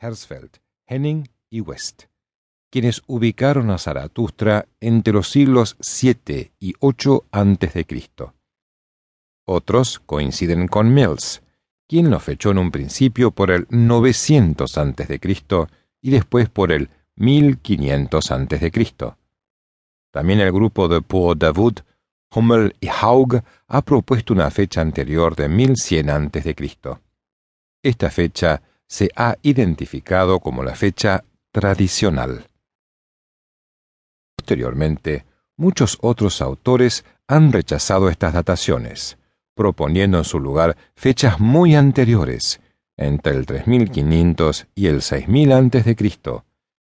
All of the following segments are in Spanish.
Hersfeld, Henning y West, quienes ubicaron a Zaratustra entre los siglos 7 y 8 a.C. Otros coinciden con Mills, quien lo fechó en un principio por el 900 a.C. y después por el 1500 a.C. También el grupo de Paul Davout, Hummel y Haug ha propuesto una fecha anterior de 1100 a.C. Esta fecha se ha identificado como la fecha tradicional. Posteriormente, muchos otros autores han rechazado estas dataciones, proponiendo en su lugar fechas muy anteriores, entre el 3500 y el 6000 a.C.,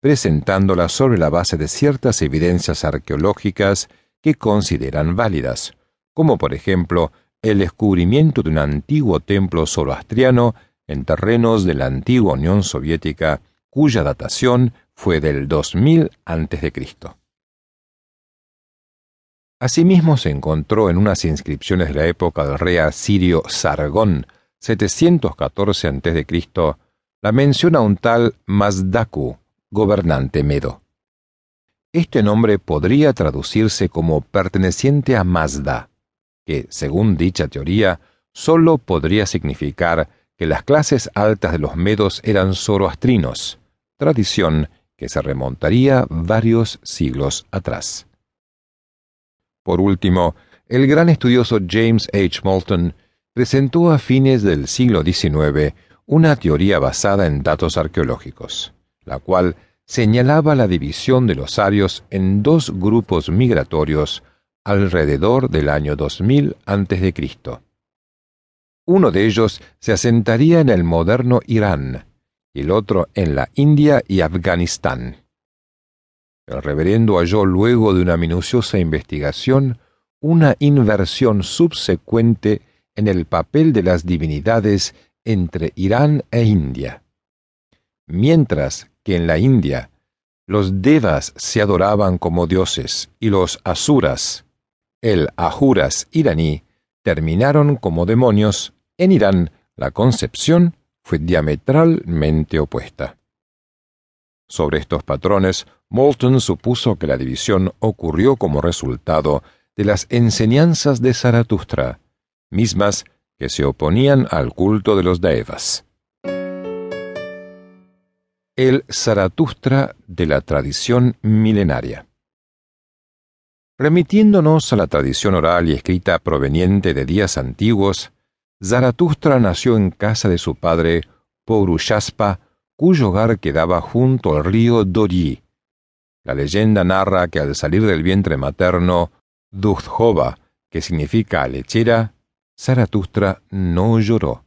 presentándolas sobre la base de ciertas evidencias arqueológicas que consideran válidas, como por ejemplo el descubrimiento de un antiguo templo zoroastriano en terrenos de la antigua Unión Soviética, cuya datación fue del 2000 a.C. Asimismo se encontró en unas inscripciones de la época del rey asirio Sargón, 714 a.C., la mención a un tal Mazdaku, gobernante medo. Este nombre podría traducirse como perteneciente a Mazda, que, según dicha teoría, sólo podría significar que las clases altas de los medos eran zoroastrinos, tradición que se remontaría varios siglos atrás. Por último, el gran estudioso James H. Moulton presentó a fines del siglo XIX una teoría basada en datos arqueológicos, la cual señalaba la división de los arios en dos grupos migratorios alrededor del año 2000 a.C. Uno de ellos se asentaría en el moderno Irán y el otro en la India y Afganistán. El reverendo halló luego de una minuciosa investigación una inversión subsecuente en el papel de las divinidades entre Irán e India. Mientras que en la India los devas se adoraban como dioses y los asuras, el ajuras iraní, terminaron como demonios, en Irán la concepción fue diametralmente opuesta. Sobre estos patrones, Moulton supuso que la división ocurrió como resultado de las enseñanzas de Zaratustra, mismas que se oponían al culto de los Devas. El Zaratustra de la tradición milenaria. Remitiéndonos a la tradición oral y escrita proveniente de días antiguos, Zaratustra nació en casa de su padre Pourushaspa, cuyo hogar quedaba junto al río Doryi. La leyenda narra que al salir del vientre materno, Dugdhova, que significa lechera, Zaratustra no lloró,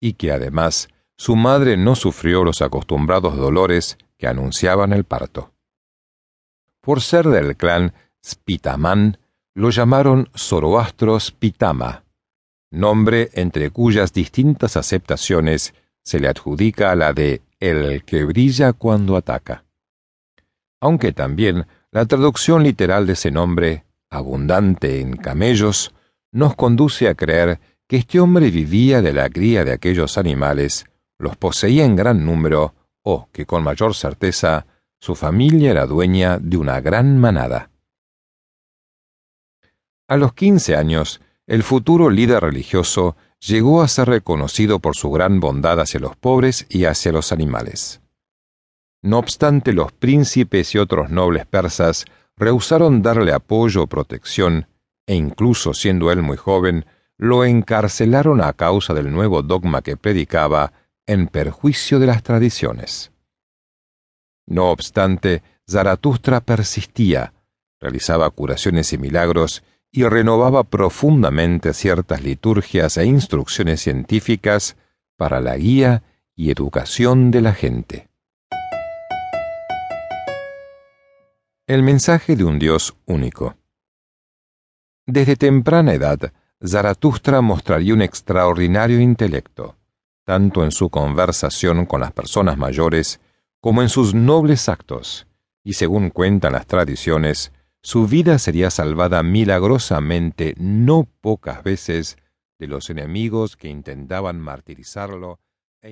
y que además su madre no sufrió los acostumbrados dolores que anunciaban el parto. Por ser del clan Spitaman, lo llamaron Zoroastro Spitama, nombre entre cuyas distintas aceptaciones se le adjudica la de el que brilla cuando ataca. Aunque también la traducción literal de ese nombre, abundante en camellos, nos conduce a creer que este hombre vivía de la cría de aquellos animales, los poseía en gran número, o que con mayor certeza su familia era dueña de una gran manada. A los quince años, el futuro líder religioso llegó a ser reconocido por su gran bondad hacia los pobres y hacia los animales. No obstante, los príncipes y otros nobles persas rehusaron darle apoyo o protección, e incluso siendo él muy joven, lo encarcelaron a causa del nuevo dogma que predicaba en perjuicio de las tradiciones. No obstante, Zaratustra persistía, realizaba curaciones y milagros y renovaba profundamente ciertas liturgias e instrucciones científicas para la guía y educación de la gente. El mensaje de un Dios único. Desde temprana edad, Zaratustra mostraría un extraordinario intelecto, tanto en su conversación con las personas mayores como en sus nobles actos, y según cuentan las tradiciones, su vida sería salvada milagrosamente no pocas veces de los enemigos que intentaban martirizarlo e